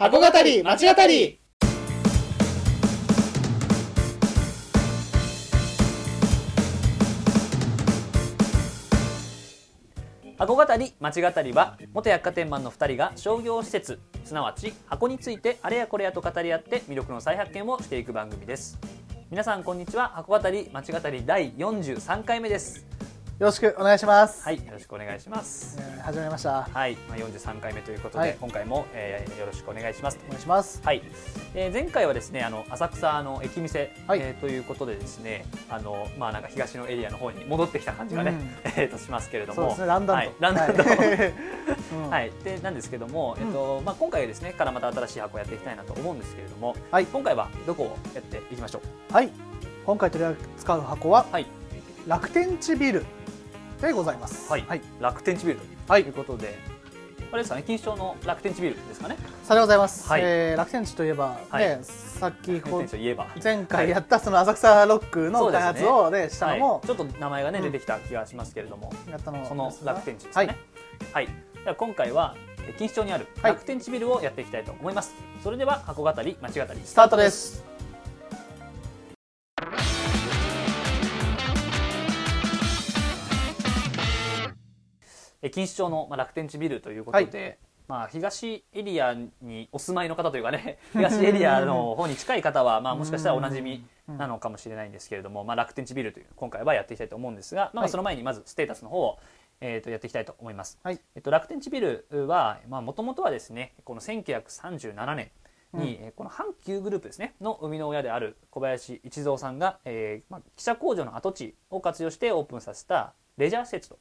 箱語り町語り。箱語り町語りは元百貨店マンの2人が商業施設すなわち箱についてあれやこれやと語り合って魅力の再発見をしていく番組です。皆さんこんにちは。箱語り町語り第43回目です。よろしくお願いします。はいよろしくお願いします。えー始めました。はい、まあ、43回目ということで、はい。今回も、えーよろしくお願いします。お願いします。はい、えー前回はですねあの浅草の駅店、はい。えーということでですねあのまあなんか東のエリアの方に戻ってきた感じがね、えーとしますけれども。そうですね、だんだんと。はい、ランダムと、はい。でなんですけども、えっとまあ、今回ですねからまた新しい箱をやっていきたいなと思うんですけれども、はい。今回はどこをやっていきましょう？はい。今回取り扱う箱ははい、楽天地ビルでございます。はい。はい。楽天地ビルとはい。いうことで、あれですかね錦糸町の楽天地ビルですかね。さようでございます。はい。えー楽天地といえばはい。ね、さっき前回やったその浅草ロックの開発をねしたのはい。も、ちょっと名前がね、うん出てきた気がしますけれどもやったのその楽天地ですかね。はい、では今回はえ錦糸町にあるはい。楽天地ビルをやっていきたいと思います、それでは箱語り町語りスタートです。錦糸町の、まあ、楽天地ビルということで、まあ、東エリアにお住まいの方というかね 東エリアの方に近い方は、まあ、もしかしたらおなじみなのかもしれないんですけれども、まあ、楽天地ビルという今回はやっていきたいと思うんですが、まあ、はい。その前にまずステータスの方を、えー、とやっていきたいと思います。はい。えっと、楽天地ビルはもともとはですねこの1937年に、えーこの阪急グループですねの生みの親である小林一三さんが、えーまあ、記者工場の跡地を活用してオープンさせたレジャー施設と、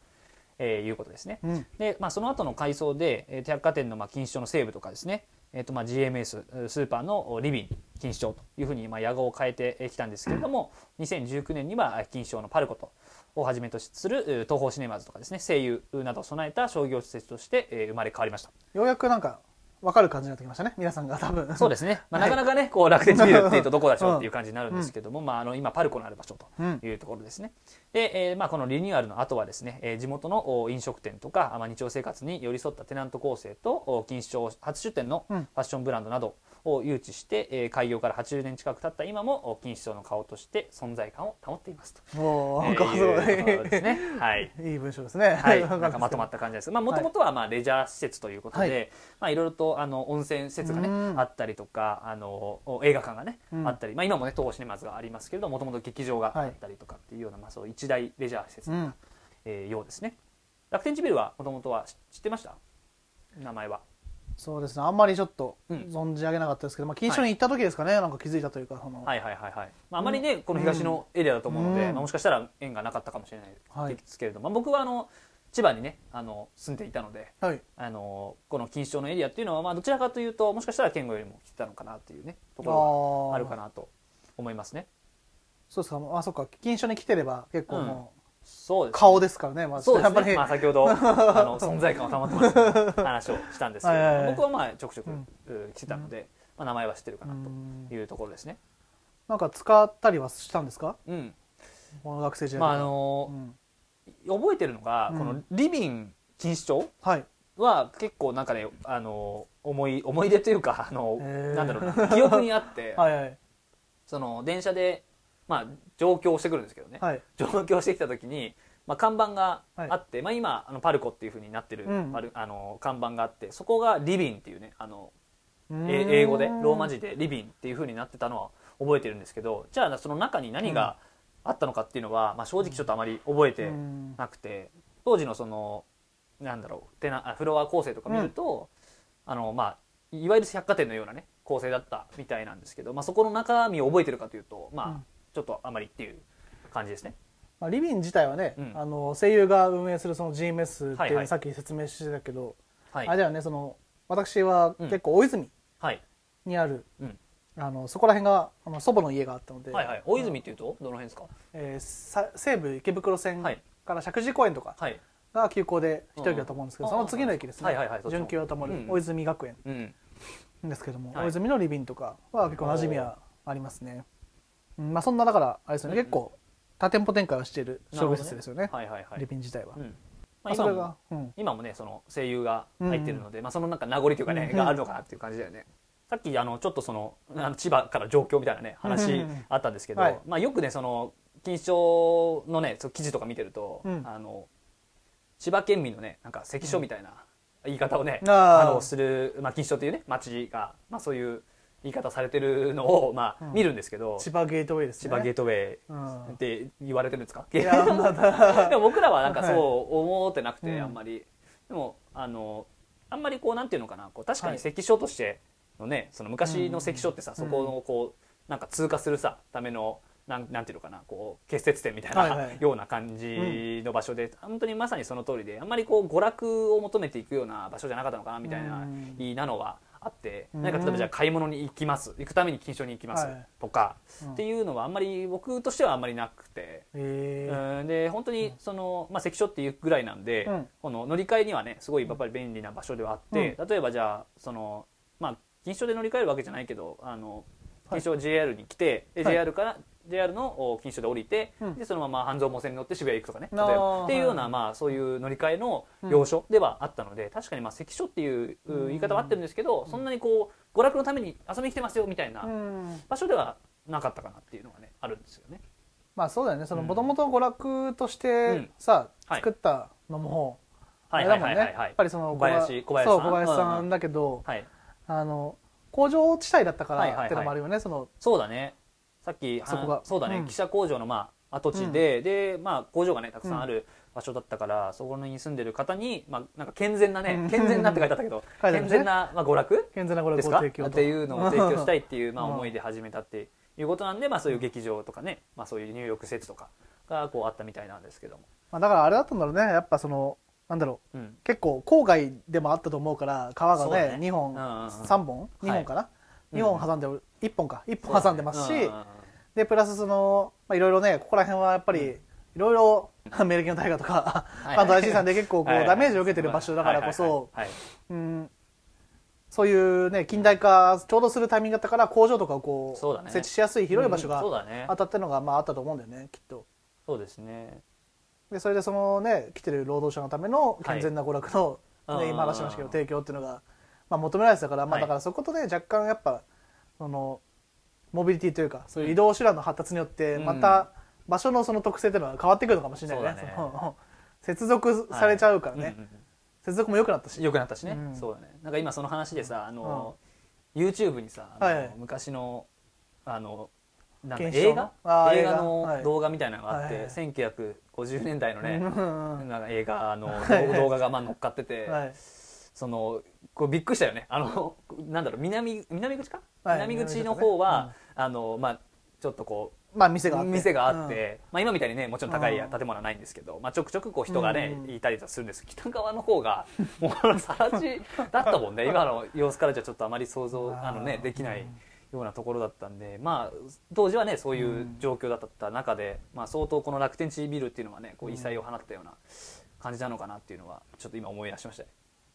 えーいうことですね。うん。で、まあ、その後の改装で、えー百貨店のまあ錦糸町の西部とかですね、えーとまあ GMS スーパーのリビン錦糸町というふうにまあ屋号を変えてきたんですけれども、2019年には錦糸町のパルコとをはじめとするえー東宝シネマーズとかですね声優などを備えた商業施設としてえー生まれ変わりましたようやくなんかわかる感じになってきましたね。皆さんが多分。そうですね、まあ、はないかなかねこう楽天地ビルっていうとどこでしょうっていう感じになるんですけども、まあ、あの今パルコのある場所とうん。いうところですね。で、えーまあ、このリニューアルの後はですね、えー地元のお飲食店とか、まあ、日常生活に寄り添ったテナント構成とお錦糸町初出店のフうんァッションブランドなどを誘致して、えー開業から80年近く経った今もお錦糸町の顔として存在感を保っていますと。もう、なんえーいです。ね。はい。いい文章ですね。はい、なんかまとまっった感じです。まあ、もともとはまあレジャー施設ということで、はまあいろいろとあの温泉施設がねうんあったりとか、あのお映画館がね、うんあったり、まあ今もね東宝シネマーズがありますけれど、もともと劇場があったりとかっていうような、まあそう一大レジャー施設うん。えーようですね。楽天地ビルはもともとは知知ってました？名前は。そうですね。あんまりちょっとうん存じ上げなかったですけど、まあ、錦糸町に行った時ですかね、なんか気づいたというか、その、はいはいはいはい。まああまりね、この東のエリアだと思うので、うんまあもしかしたら縁がなかったかもしれないはいですけれども、まあ僕はあの千葉にねあの住んでいたので。はい。あのこの錦糸町のエリアっていうのは、まあ、どちらかというともしかしたら健吾よりも来てたのかなっていうねところがあるかなと思いますね。そうですか。あ、そっか。錦糸町に来てれば、結構もう、そうですね。顔ですからね。まあ、そうですね、やっぱり、まあ、先ほど あの存在感を保ってます話をしたんですけど。はい僕はまあちょくちょく、うん。う来てたので、まあ、名前は知ってるかなうん。というところですね。なんか使ったりはしたんですか？うん。この学生時代まああのうん。覚えてるのが、うん。このリビン錦糸町はい。は結構なんかねあの思い思い出というかあの、なんだろうな記憶にあって、はいはい。その電車で、まあ、上京してくるんですけどね、はい。上京してきた時に、まあ、看板があって、まあ、今あのパルコっていうふうになってる、うん。あの看板があってそこがリビンっていうねあの英語でローマ字でリビンっていうふうになってたのは覚えてるんですけどじゃあその中に何があったのかっていうのは、まあ、正直ちょっとあまり覚えてうん。なくて当時のそのなんだろうテナあフロア構成とか見ると、あのまあいわゆる百貨店のようなね構成だったみたいなんですけど、まあ、そこの中身を覚えてるかというとまあ、うんちょっとあまりっていう感じですね。まあ、リビン自体はね、うん。あの声優が運営するその GMS ってはいはい。いうさっき説明してたけど、はい。あれだよねその私はうん。結構大泉はい。にある、うん。あのそこら辺があの祖母の家があったので、はいはい、大泉っていうとどの辺ですか？えーさ西武池袋線はい。から石神井公園とかはい、が急行で一駅だと思うんですけど、うん。その次の駅ですね、準急が止まるうん。大泉学園うん、ですけども、はい。大泉のリビンとかは結構馴染みはありますね、うんまあ、そんなだからあれですよね、うん結構多店舗展開をしている商業施設ですよね。はいはいはい。リビン自体は、うん。ままあ、今も今もねその声優が入ってるので、まあ、そのなんか名残というかね、うんがあるのかなっていう感じだよね。さっきあのちょっとそのあの千葉から状況みたいなね話うんあったんですけど、はい。まあ、よくねその錦糸町のね記事とか見てると、うん。あの千葉県民のねなんか関所みたいな言い方をね、あー。あのする、まあ、錦糸町っていうね町が、まあ、そういう言い方されてるのを、まあうん。見るんですけど、千葉ゲートウェイですね。千葉ゲートウェイうん。って言われてるんですか？いやまだ。で も僕らはなんかそう思ってなくて、はいあんまり。でもあのあんまりこうなんていうのかな？こう確かはい。に関所としてのねその昔の関所ってさ、うん。そこのこうなんか通過するさためのなんなんていうのかな？こう結節点みたいな、ような感じの場所で、本当にまさにその通りであんまりこう娯楽を求めていくような場所じゃなかったのかなみたいなうん。いいなのはあって、うん。なんか例えばじゃあ買い物に行きます。行くために金所に行きます。はい。とか、うん。っていうのはあんまり僕としてはあんまりなくて。えー。うん。で本当にその、まあ、関所っていうぐらいなんで、うん。この乗り換えにはねすごいやっぱり便利な場所ではあって、例えばじゃあそのまあ錦糸町で乗り換えるわけじゃないけどあの錦糸町 JR に来て、ではい。JR から JR のお錦糸町で降りて、うん。でそのまま半蔵門線に乗って渋谷行くとかね。例えば。っていうような、はいまあ、そういう乗り換えの要所ではあったので、確かにまあ関所っていううん。言い方は合ってるんですけど、そんなにこう娯楽のために遊びに来てますよみたいなうん。場所ではなかったかなっていうのがねあるんですよね。まあそうだよね。そのうん。もともと娯楽としうてん。さはい。作ったのもあはいれだもんね。はいはいはい。はいやっぱりその小林小林小林さん。だけどはい。あの工場地帯だったかはいはいはいらってのもあるよね。そのそうだねさっきそこがはそうだね、うん。記者工場のまあ跡地で、でまあ工場がねたくさんある場所だったから、そこに住んでる方にまあなんか健全なね、うん。健全なって書いてあったけど、ね。健全なまあ娯楽？健全な娯楽ですか？っていうのを提供したいっていうまあうん 思いで始めたっていうことなんで、まあそういう劇場とかね、まあそういう入浴施設とかがこうあったみたいなんですけども、まあだからあれだったんだろうね。やっぱそのなんだろう。うん、結構郊外でもあったと思うから川がねね。2本うんうんうん。3本？2本かな？うん2本挟んで1本か。1本挟んでますしうんうんうんでプラスそのまあいろいろねここら辺はやっぱりいろいろメルケンの大河とかはい。関東大震災で結構こうダメージを受けてる場所だからこそうん。そういうね近代化ちょうどするタイミングだったから工場とかをこそう設置しやすい広い場所うんがそうだね。あったっていうのがまああったと思うんだよねきっと。そうですね。でそれでそのね来てる労働者のための健全な娯楽の、はい。ね、今話しましたけど提供っていうのが、まあ、求められてたから、まあ、はい。だからそことね若干やっぱそのモビリティというかそういう移動手段の発達によってうん。また場所のその特性っていうのは変わってくるのかもしれないね,その 接続されちゃうからね、接続も良くなったし。良くなったしね、うん。そうだね。なんか今その話でさあの、YouTube にさあの、昔のあのなん映画？映画。のはい。動画みたいなのがあって、はいはい。1950年代のね、なんか映画のはい。動画がまあ乗っかってて、はいそのこうびっくりしたよね。あの なんだろう南南口か、はい南口の方は、あのまあちょっとこうまあ店があって。店があって、まあ、今みたいにねもちろん高いうん。建物はないんですけど、まあ、ちょくちょくこう人がね、うん。いたりするんです北側の方が もうさら地だったもんね。今の様子からじゃちょっとあまり想像あの、ね、できないようなところだったんで、まあ、当時はねそういう状況だった中で、まあ、相当この楽天地ビルっていうのはねこう異彩を放ったような感じなのかなっていうのはちょっと今思い出しましたね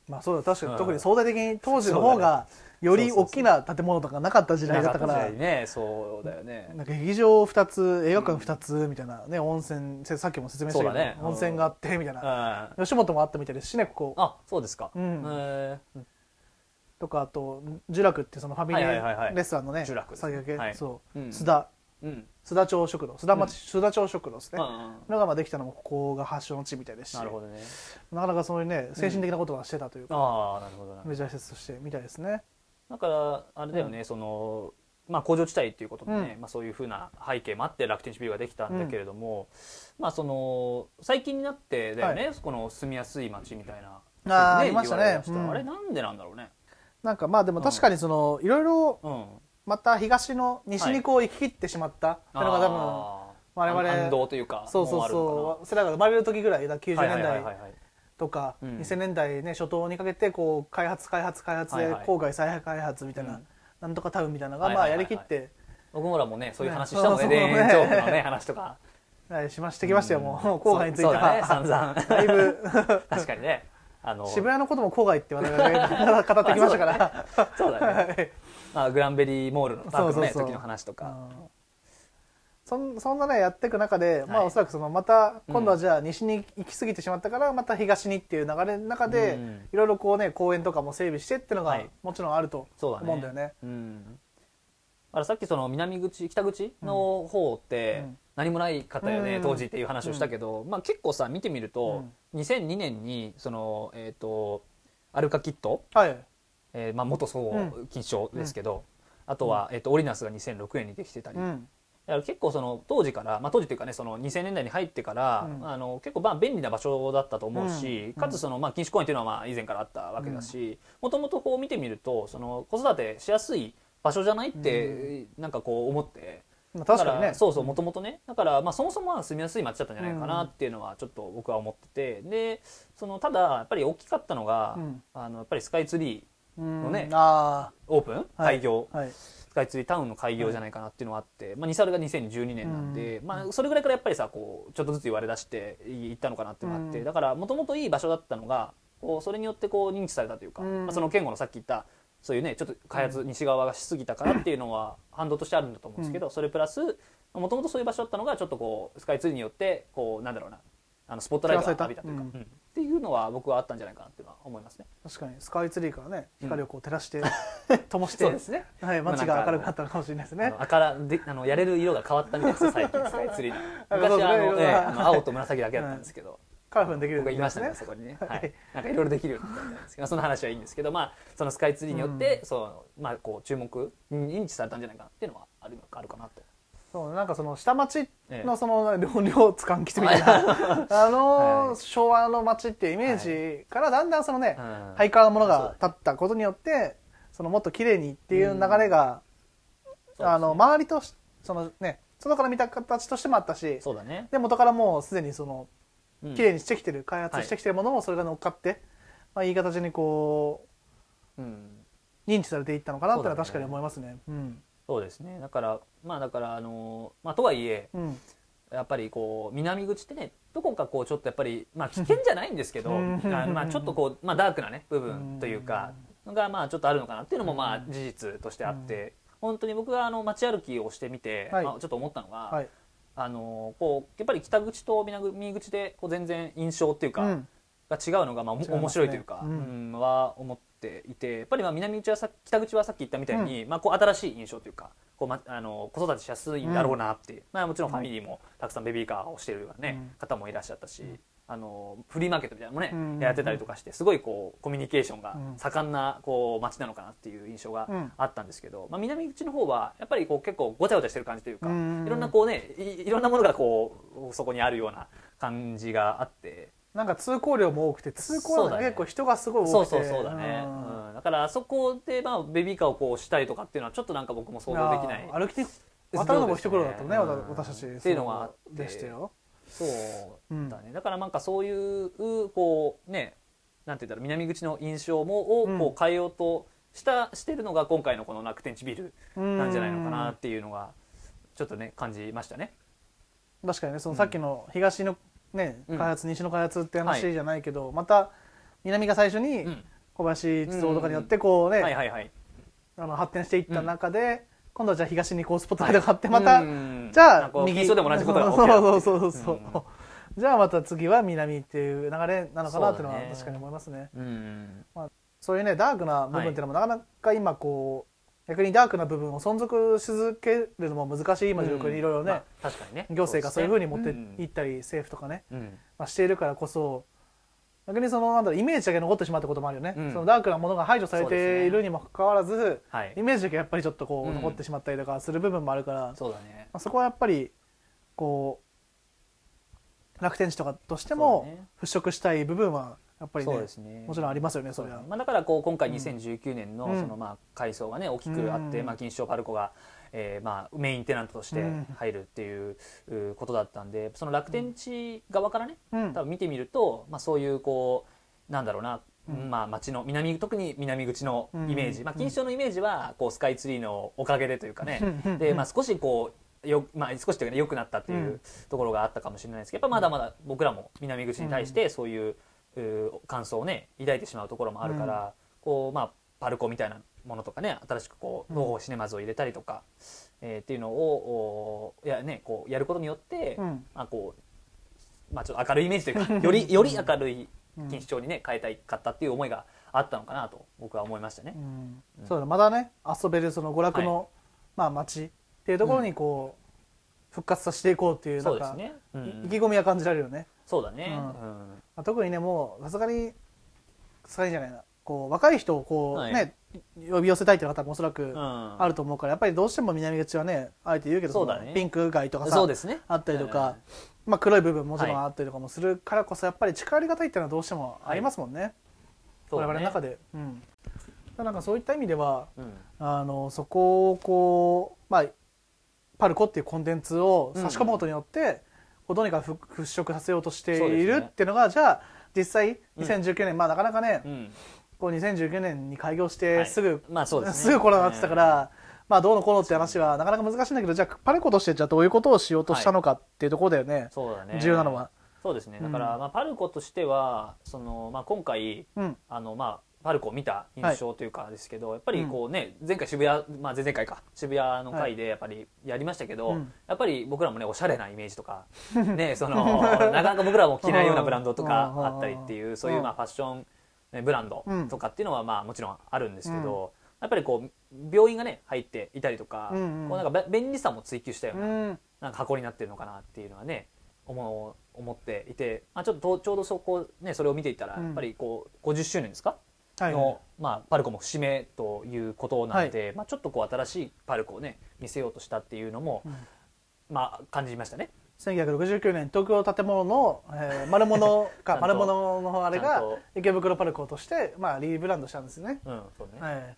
まあそうだ確かうん。に特に相対的に当時の方がより大きな建物とかなかった時代だったからね。そうだよね。なんか劇場2つ映画館2つみたいなね温泉さっきも説明したけど、そうだね。温泉があってみたいな。あ吉本もあったみたいですしねここ。あそうですか、うん。えー。とかあと呪楽ってそのファミリはいはいはいはい。ーレストランのね呪楽です先駆け、はい。そう、うん。須田。うん須田町食堂。須田町、須田町食堂ですね、うんうん。のがまあできたのもここが発祥の地みたいですし。なるほどね。なかなかそういうね精神的なことはしてたというか、ああなるほどメジャー施設としてみたいですね。だからあれだよね、そのまあ工場地帯っていうことでね、うん。まあそういうふうな背景もあって楽天地ビルができたんだけれども、まあその最近になってだよね、この住みやすい街みたいな。ねありましたね。うん。あれなんでなんだろうね。なんかまあでも確かにそのいろいろうんまた東の西にこう行き切ってしまった。ってい。うのが多分、我々反動というかそうそうそう。世代が生まれる時ぐらいだ90かなはい年代とかうん。2000年代ね初頭にかけてこう開発開発開発で郊外再開発みたいなうん。なんとかタウンみたいなのがまあやりきって。僕らもねそういう話したもんね。ね田園調布のね話とか。はいしましてきましたよもううん郊外については。散々。だいぶ。確かにね。あの。渋谷のことも郊外って我々が語ってきましたから。そうだねあ、グランベリーモールのパークのね時の話とか。うん。そんそんなねやっていく中で、まあはいおそらくそのまた今度はじゃあ西に行き過ぎてしまったからまた東にっていう流れの中で、うん。いろいろこうね公園とかも整備してっていうのがはい。もちろんあるとそうだね。思うんだよね。うん、だからさっきその南口北口の方ってうん。何もないかったよね、うん。当時っていう話をしたけど、まあ、結構さ見てみると、2002年にその、えー、とアルカキット、はい。えーまあ、元総う金賞ですけど、あとは、えー、とオリナスが2006年にできてたり、うん。だから結構その当時から、まあ、当時というかねその2000年代に入ってから、うん。あの結構まあ便利な場所だったと思うし、うん。かつその、まあ、禁止公園というのはまあ以前からあったわけだしもともとこう見てみるとその子育てしやすい場所じゃないって、なんかこう思って。まあ確かにね。そうそうもともとね。だからまあそもそもは住みやすい街だったんじゃないかなっていうのはちょっと僕は思ってて。でそのただやっぱり大きかったのが、うん。あのやっぱりスカイツリー。うんのねあオープン？はい。開業、あ。はい。スカイツリータウンの開業じゃないかなっていうのはあって、まあ、ニサルが2012年なんで、まあ、それぐらいからやっぱりさこうちょっとずつ言われ出していったのかなっていうのがあって、うん。だからもともといい場所だったのがこうそれによってこう認知されたというか、うん。まあ、その健吾のさっき言ったそういうねちょっと開発西側がしすぎたからっていうのは反動としてあるんだと思うんですけど、それプラスもともとそういう場所だったのがちょっとこうスカイツリーによってこうなんだろうなあのスポットライトが浴びたというか、うん。っていうのは僕はあったんじゃないかなっていうのは思いますね。確かに。スカイツリーからねうん。光をこう照らして、灯して、そうですね。はい、街が明るくなったのかもしれないですね。あの赤らであのやれる色が変わったみたいですよ最近スカイツリーの 昔はあの、ええ色があの青と紫だけだったんですけど、カラフルにできる僕が言いましたねね。そこにね、はい。はい、なんかいろいろできるようになったんですけどその話はいいんですけどまあそのスカイツリーによって、そうまあこう注目認知されたんじゃないかなっていうのはあるあるかなとそうなんかその下町ええ。のその両両津勘吉みたいな、あのはい昭和の町っていうイメージからだんだんそのね、うん。ハイカーなものが立ったことによってそのもっと綺麗にっていう流れが、あの周りとしそのね外から見た形としてもあったしそうだね。で元からもうすでにそのうん。綺麗にしてきてる、開発してきてるものもそれが乗っかって、まあ、いい形にこう認知されていったのかなっていうのは確かに思いますね。うんそうですね。だからまあだからあのまあとはいえうん。やっぱりこう南口ってねどこかこうちょっとやっぱりまあ危険じゃないんですけどまあちょっとこうまあダークなね部分というかがまあちょっとあるのかなっていうのもまあ事実としてあって本当に僕があの街歩きをしてみてはい。まあちょっと思ったのがはい。あのこうやっぱり北口と南口でこう全然印象っていうかうん。が違うのがまあ面白いというかううん。んは思っていてやっぱりまあ南口はさ北口はさっき言ったみたいにまあこう新しい印象というかこうまあの子育てしやすいんだろうなっていうまあもちろんファミリーもたくさんベビーカーをしてるようなねうん。方もいらっしゃったしあのフリーマーケットみたいなのもうん。ねやってたりとかしてすごいこうコミュニケーションがうん。盛んなこう街なのかなっていう印象がうん。あったんですけどまあ南口の方はやっぱりこう結構ごちゃごちゃしてる感じというかうん。いろんなこうねいいろんなものがこうそこにあるような感じがあって。なんか通行量も多くて通行量が結構人がすごいそう多くて。そうそうだね、うん。うん。だからあそこでまあベビーカーをこうしたりとかっていうのはちょっとなんか僕も想像できない。や歩きに渡るのも一苦労だったねねわた私たちっていうのがあって。そうでしたよ。そうだね、だからなんかそういうこうねなんて言ったら南口の印象もをうん。こう変えようとした、してるのが今回のこの楽天地ビルなんじゃないのかなっていうのがちょっとね感じましたね。確かにねそのさっきの東のねうん。開発西の開発ってはい。話じゃないけどまた南が最初にうん。小林鉄道とかによってこうね発展していった中で今度はじゃあ東にこうスポットライトがあってまたうんじゃあ右でも同じことがそうるそうそうそう。うん。じゃあまた次は南っていう流れなのかなっていうのは確かに思いますね。うんそういうねダークな部分っていうのもなかなか今こう逆にダークな部分を存続し続けるのも難しい今状況にいろいろね。まあ確かにね。行政がそういうふうに持ってん。いったり政府とかね。うん。まあしているからこそ逆にそのなんだろうイメージだけ残ってしまったこともあるよね。うん。そのダークなものが排除されているにもかかわらずはい。イメージだけやっぱりちょっとこううん残ってしまったりとかする部分もあるからそうだね。まあそこはやっぱりこう楽天地とかとしても払拭したい部分はやっぱりそうねですね。もちろんありますよねそれは。まあ、だからこう今回2019年のうん。そのまあ改装がね大きくあって、うん。まあ、錦糸町パルコが、えーまあメインテナントとしてうん。入るっていううことだったんでその楽天地側からねうん。多分見てみると、まあ、そういうこうなんだろうな、うん。まあ、街の南特に南口のイメージ、うんまあ、錦糸町のイメージはこうスカイツリーのおかげでというかね、うん。で、まあ、少しこうよ、まあ、少しというかね良くなったっていううん。ところがあったかもしれないですけどやっぱまだまだ僕らも南口に対してそういう,、う感想をね抱いてしまうところもあるから、こうまあパルコみたいなものとかね新しくこう東宝シネマズを入れたりとか、えーっていうのをや、ね、こうやることによって、うん。まあこうまあ、ちょっと明るいイメージというか よりより明るい錦糸町にね変えたいかったっていう思いがあったのかなと僕は思いましたね。う。ん。そうだまだね遊べるその娯楽の、まあ街っていうところにこう、復活させていこうっていうなんか、ね、うんい意気込みは感じられるよね、そうだね、うん。特にねもうさすがにさすがにじゃないな。こう若い人をこう、はい。ね呼び寄せたいっていう方もおそらくうん。あると思うからやっぱりどうしても南口はねあえて言うけどそうだね。ピンク街とかさね。あったりとか、まあ、黒い部分もちろんあったりとかもするからこそやっぱり近寄りがたいっていうのはどうしてもありますもんね、我そうだね。々の中で、うん、なんかそういった意味ではうん。あのそこをこう、まあ、パルコっていうコンテンツを差し込むことによって、こうどうにかふ払拭させようとしているっていうのが、じゃあ実際2019年、まあなかなかね、うん。こう2019年に開業しはい。てすぐ、まあそうですね。ぐコロナになってたから、まあどうのこうのって話はなかなか難しいんだけどじゃあパルコとしてじゃあどういうことをしようとしたのかっていうところだよね、そうだね。重要なのは。そうですね。だから、うん。まあ、パルコとしてはその、まあ、今回うん。あの、まあ、パルコを見た印象というかですけど、やっぱりこうね、前回渋谷、まあ、前々回か。渋谷の回でやっぱりやりましたけど、うんやっぱり僕らもねおしゃれなイメージとか ねそのなかなか僕らも着ないようなブランドとかうんあったりっていうそういうまあファッションねブランドうん。とかっていうのはまあもちろんあるんですけど、やっぱりこう病院がね入っていたりとか、うんうん。こうなんかべ便利さも追求したよううな、ん。なんか箱になってるのかなっていうのはね思う思っていて、まあ、ちょっとちょうどそこ、ね、それを見ていたらうん。やっぱりこう50周年ですか、はいの、まあ、パルコも節目ということなので、まあ、ちょっとこう新しいパルコをね見せようとしたっていうのも、ん。まあ、感じましたね。1969年東京建物の、えー、丸物か丸物のあれが池袋パルコとして、まあ、リブランドしたんですね。うんそうね。はい。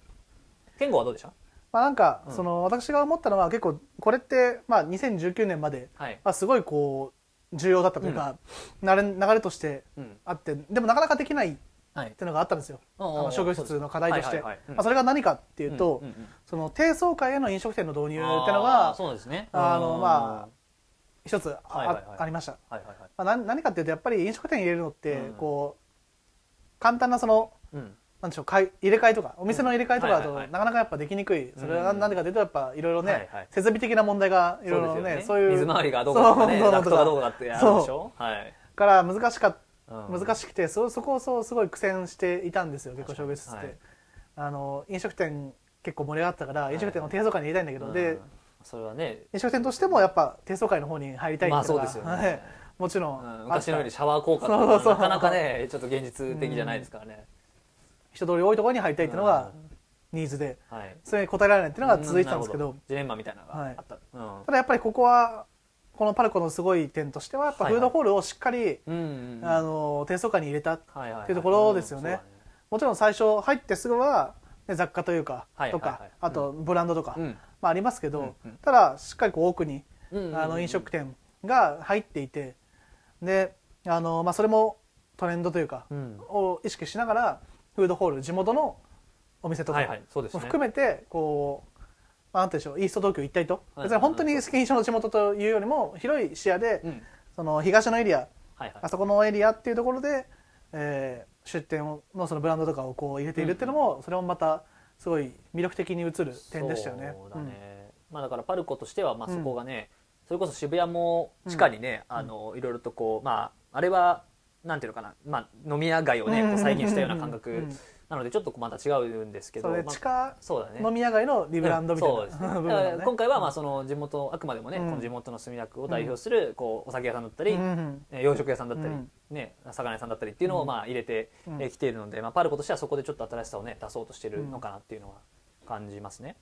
健吾はどうでした？まあ、なんか、うん。その私が思ったのは結構これって、まあ、2019年まで、はい、まあ、すごいこう重要だったというか、流れ流れとしてうん。あってでもなかなかできないっはい。ていうのがあったんですよ。あの商業施設の課題として、まあ、それが何かっていうと、その低層階への飲食店の導入っていうのがそうですね。あのうん。まあ一つあ,、ありました、はいはいはい。まあ、何何かっていうとやっぱり飲食店入れるのって、うん。こう簡単なそのうん。なんでしょう入れ替えとかお店の入れ替えとかだと、なかなかやっぱできにくい。それはうん。何でかというとやっぱいろいろね、設備的な問題がいろいろねそういう。水回りがどうかとかねそうダクトがどうかってあるでしょ。はい。から難しかっうん難しくてそそこをそうすごい苦戦していたんですよ結構商業施設って、はい。あの飲食店結構盛り上がったから飲食店の低層階に入れたいんだけど、でうん。それはね。飲食店としてもやっぱ低層階の方に入りたいっていうのがまあそうですよね。はい。もちろん、うん。昔のようにシャワー効果そうそうそう。とかなかなかねちょっと現実的じゃないですからね、人通り多いところに入りたいっていうのがニーズではい。それに応えられないっていうのが続いてたんですけど、ジレンマみたいなのがあった、ただやっぱりここはこのパルコのすごい点としてはやっぱフードホールをしっかり、あの低層階に入れたっていうところですよね。もちろん最初入ってすぐは、ね、雑貨というか、とか、あとブランドとか、まあ、ありますけど、ただしっかりこう奥に、あの飲食店が入っていてであの、まあ、それもトレンドというか、うん。を意識しながらフードホール地元のお店とかも含めてこう、まあ、でしょう。イースト東京一体と、はい。別に本当にスキンショの地元というよりも広い視野で、うん。その東のエリアはいはい。あそこのエリアっていうところで、えー出店をのそのブランドとかをこう入れているっていうのも、それもまたすごい魅力的に映る点でしたよね。だね、まあだからパルコとしてはまあうん。そこがね、それこそ渋谷も地下にね、あのいろいろとこうまああれはなんていうのかな、まあ、飲み屋街をねこう再現したような感覚うん。うん。うんなのでちょっとまた違うんですけど、まあ地下そうだね。飲み屋街のリブランドみたいな、そうですね。ね。今回はまあその地元あくまでもね、うん。この地元の墨田区を代表するこうお酒屋さんだったり、うん洋食屋さんだったり、うん。ね、魚屋さんだったりっていうのをまあ入れてきているので、まあ、パルコとしてはそこでちょっと新しさをね出そうとしてるのかなっていうのは感じますね。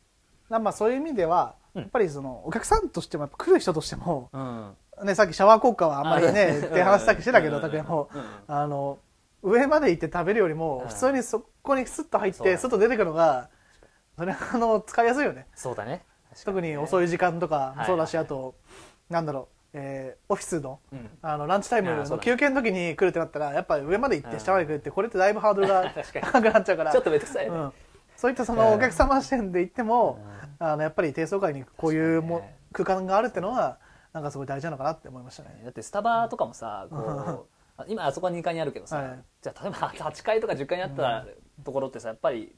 まあそういう意味では、うん。やっぱりそのお客さんとしても来る人としても、うん。ね、さっきシャワー効果はあんまりねあって話さっきしてたけどうん。拓也もうん。うん。あの上まで行って食べるよりもうん。普通にそこにスッと入っそうだね。てスッと出てくるのがそれあの使いやすいよね。そうだね。特に遅い、い時間とかもそうだし、はいあとなんだろう、えーオフィスのうん。あのランチタイムのあそうだね。休憩の時に来るってなったらやっぱり上まで行って下まで来るってこれってだいぶハードルが 確かに。高くなっちゃうから。ちょっとめんどくさいね、うん、そういったそのお客様視点で行っても、あのやっぱり低層階にこういうも、確空間があるっていうのはなんかすごい大事なのかなって思いましたね。だってスタバとかもさこ今あそこは2階にあるけどさ、はい。じゃあ例えば 8階とか10階にあったところってさやっぱり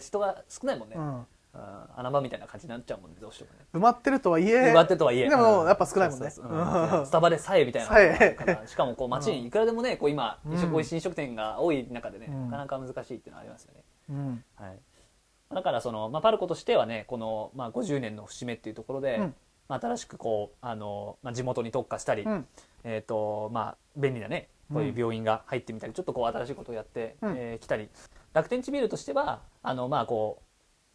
人が少ないもんね、うん。うん穴場みたいな感じになっちゃうもんねどうしてもね。埋まってるとはいえ埋まってるとはいえ。でもうん。やっぱ少ないもんね。スタバでさえみたいなしかもこう街にいくらでもねこう今うん。飲食しい飲食店が多い中でね、うん。なかなか難しいっていうのはありますよね、うん。はい、だからその、まあ、パルコとしてはねこの、まあ、50年の節目っていうところで、うんまあ、新しくこうあの、まあ、地元に特化したり、うん。えーとまあ、便利なねこういう病院が入ってみたり、ちょっとこう新しいことをやってき、うん。えー来たり。楽天地ビルとしてはあのまあこう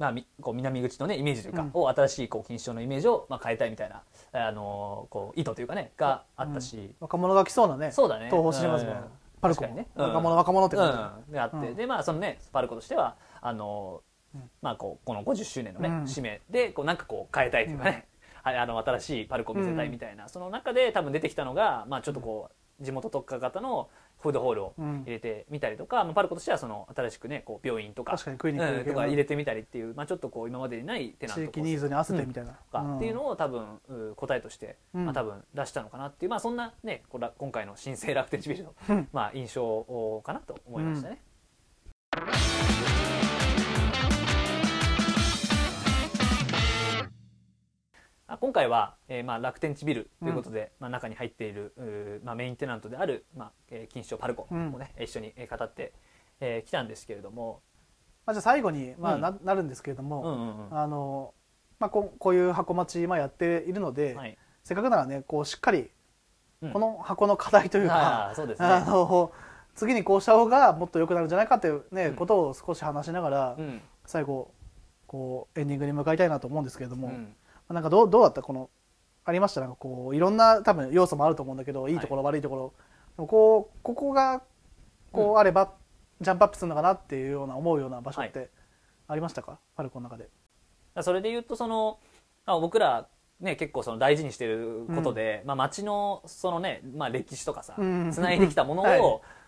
まあ、みこう南口のねイメージというか、うん。を新しいこう錦糸町のイメージをまあ変えたいみたいなあのこう意図というかねがあったし、若者が来そうなねそうだね。東宝シネマズのうん。パルコね。うん。若者若者って感うん、であって、うん。でまあそのねパルコとしてはあの、うん。まあこうこの50周年のね、うん。節目でこうなんかこう変えたいというかね、はい あの新しいパルコを見せたいみたいな、その中で多分出てきたのがまあちょっとこう地元特化型のフードホールをうん。入れてみたりとか、まあ、パルコとしてはその新しくねこう病院とか確かにクリニックうんとか入れてみたりっていう、まあ、ちょっとこう今までにないテナント地域ニーズに合わせてみたいな。とかっていうのを多分う答えとして、うん。まあ、多分出したのかなっていう、まあ、そんなねこれは今回の新生楽天地ビルの、うん。まあ、印象かなと思いましたね。今回は、えーまあ、楽天地ビルということで、まあ、中に入っている、まあ、メインテナントである、まあえー、錦糸町パルコをね、一緒にえー語ってき、えー来たんですけれども、まあじゃあ最後にまあうん。ななるんですけれどうんもうんうん。あのまあこうこういう箱町今やっているのではい、せっかくならねこうしっかりうん。この箱の課題というかあーそうですね。あの次にこうした方がもっと良くなるんじゃないかっていうね、うん。ことを少し話しながら、うん。最後こうエンディングに向かいたいなと思うんですけれども、うんなんかどうどうだった？このありました？なんかこういろんな多分要素もあると思うんだけどい。いところ、悪いところ。こうここがこうあれば、ジャンプアップするのかなっていうような思うような場所ってありましたか、パルコの中で。それで言うとそのあ僕らね結構その大事にしてることで、まあ街のそのね、まあ、歴史とかさうん。つないできたものを、はい。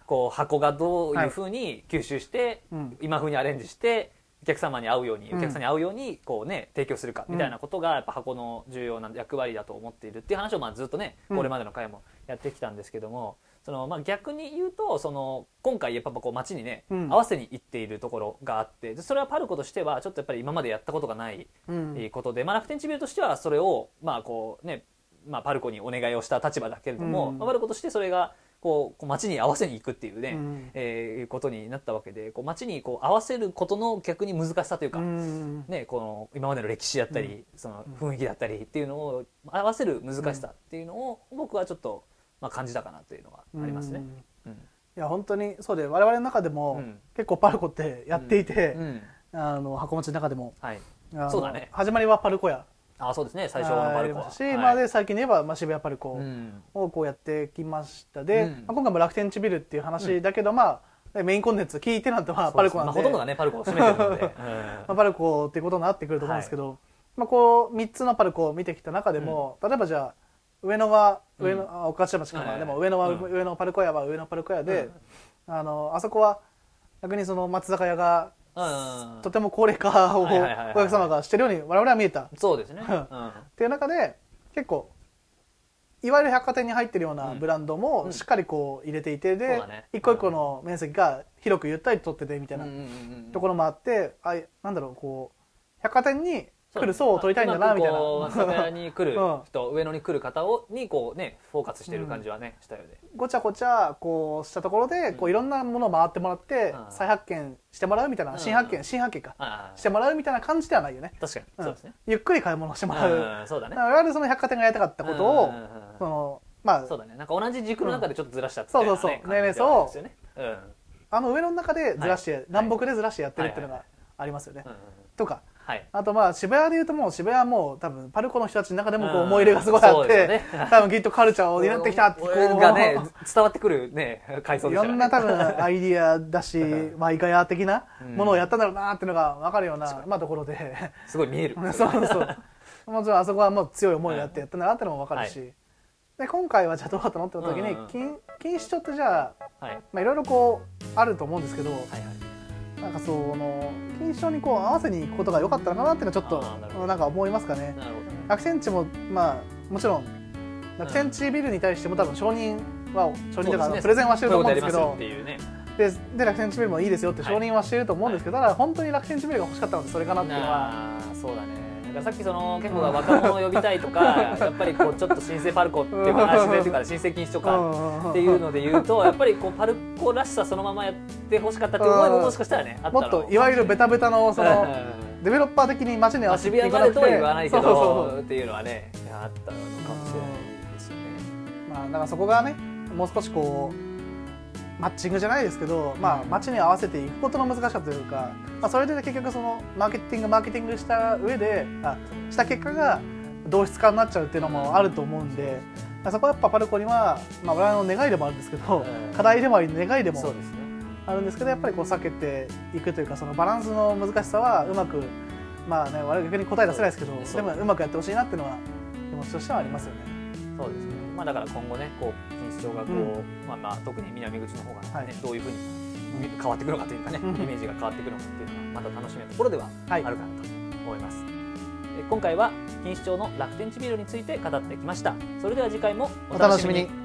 こう箱がどういうふうに吸収して、うん。今風にアレンジしてお客様に合うように、うん。お客さんに合うようにこうね提供するかみたいなことがやっぱ箱の重要な役割だと思っているっていう話をまあずっとねうん。これまでの回もやってきたんですけども、そのまあ逆に言うとその今回やっぱこう街にね、うん。合わせに行っているところがあってでそれはパルコとしてはちょっとやっぱり今までやったことがないことで、まあ、楽天地ビルとしてはそれをまあこうねまあ、パルコにお願いをした立場だけれども、パルコとしてそれがこうこう街に合わせに行くっていうね、うん。えーことになったわけでこう街にこう合わせることの逆に難しさというか、うん。ね、この今までの歴史だったり、その雰囲気だったりっていうのを合わせる難しさっていうのを僕はちょっと、まあ、感じたかなというのはありますね。うん。うん。いや本当にそうで我々の中でも、うん。結構パルコってやっていて、うん。あの箱町の中でもはい、そうだね。始まりはパルコ屋あそうですね。最初のパルコはしはい。まあで最近で言えば、まあ、渋谷パルコうん。をこうやってきました。で、うん。まあ、今回も楽天地ビルっていう話だけど、まあメインコンテンツ聞いてなんてまあパルコなんで、まあ、ほとんどがねパルコを占めてるので、うん。まあ、パルコっていうことになってくると思うんですけど、まあ、こう3つのパルコを見てきた中でも、例えばじゃあ上野は上野、あ御徒町かな、はいはい。でも上野は、うん。上野パルコ屋は上野パルコ屋で、あのあそこは逆にその松坂屋がうんとても高齢化をお客様がしてるように我々は見えた。っそうですね、うん。うん。ていう中で結構いわゆる百貨店に入ってるようなブランドもしっかりこう入れていてで、一個一個の面積が広くゆったりと取っててみたいなところもあって、あいなんだろうこう百貨店に来る層を取りたいんだなみたいな、うまくこう 松坂屋に来るうん人、上野に来る方をにこうねフォーカスしてる感じはね、したよね。ごちゃごちゃこうしたところでこういろんなものを回ってもらってうん再発見してもらうみたいなうん。新発見新発見か。してもらうみたいな感じではないよね、確かに、うん。そうですね。ゆっくり買い物してもらう、うんそうだね。だ。から我々その百貨店がやりたかったことを、そのまあそうだね。なんか同じ軸の中でちょっとずらしたってそうそうそう。ね年齢層感じではあの上の中でずらして、はい。南北でずらしてやってるっていうのはいがありますよね、とかはい。あとまあ渋谷でいうともう渋谷はもう多分パルコの人たちの中でもこううん。思い入れがすごいあって、ね。多分きっとカルチャーを担ってきたって こうがね伝わってくるね階層いでしたよね。ろんな多分アイディアだし、まあ、イカヤ的なものをやったんだろうなっていうのが分かるよう。な、まあ、ところで。すごい見える。そうそう。もちろんあそこはもう強い思いをやってやったんだなっていうのも分かるし、で今回はじゃあどうだったのって時に、うん。うん金錦糸町ってじゃあはい。まあいろいろこうあると思うんですけど、はいはい。なんかその錦糸町にこう合わせに行くことが良かったのかなっていうのはちょっとなんか思いますかね。楽天地もまあもちろん楽天地ビルに対しても多分承認は承認か、プレゼンはしてると思うんですけど。でで楽天地ビルもいいですよって承認はしてると思うんですけど、ただ本当に楽天地ビルが欲しかったのでそれかなっていうのは。そうだねさっきその結構若者を呼びたいとかやっぱりこうちょっと新生パルコっていうかあ新生っていうか新生禁止とかっていうので言うとやっぱりこうパルコらしさそのままやってほしかったっていう思いももしかしたらねあったの。もっといわゆるベタベタのそのデベロッパー的に街にまあは渋谷までとは言わないけそうそうそうどっていうのはねあったのかもしれないですよね。まあ、だからそこがねもう少しこうマッチングじゃないですけど、まあ、街に合わせていくことの難しさというか、まあ、それで結局そのマーケティングマーケティングした上であした結果が同質化になっちゃうっていうのもあると思うんで、そこはやっぱパルコには、まあ、俺の願いでもあるんですけど、うん課題でもあり願いでもあるんですけどやっぱりこう避けていくというかそのバランスの難しさはうまくまあね我々逆に答え出せないですけどでもうまくやってほしいなっていうのは気持ちとしてはありますよね。そうですね。まあだから今後ね、こう錦糸町がこう、うまあまあ特に南口の方がね、はい。どういうふうに変わっていくのかというかね、うん。イメージが変わっていくのかっていうのはまた楽しみなところではあはい。るかなと思います。え今回は錦糸町の楽天地ビルについて語ってきました。それでは次回もお楽しみに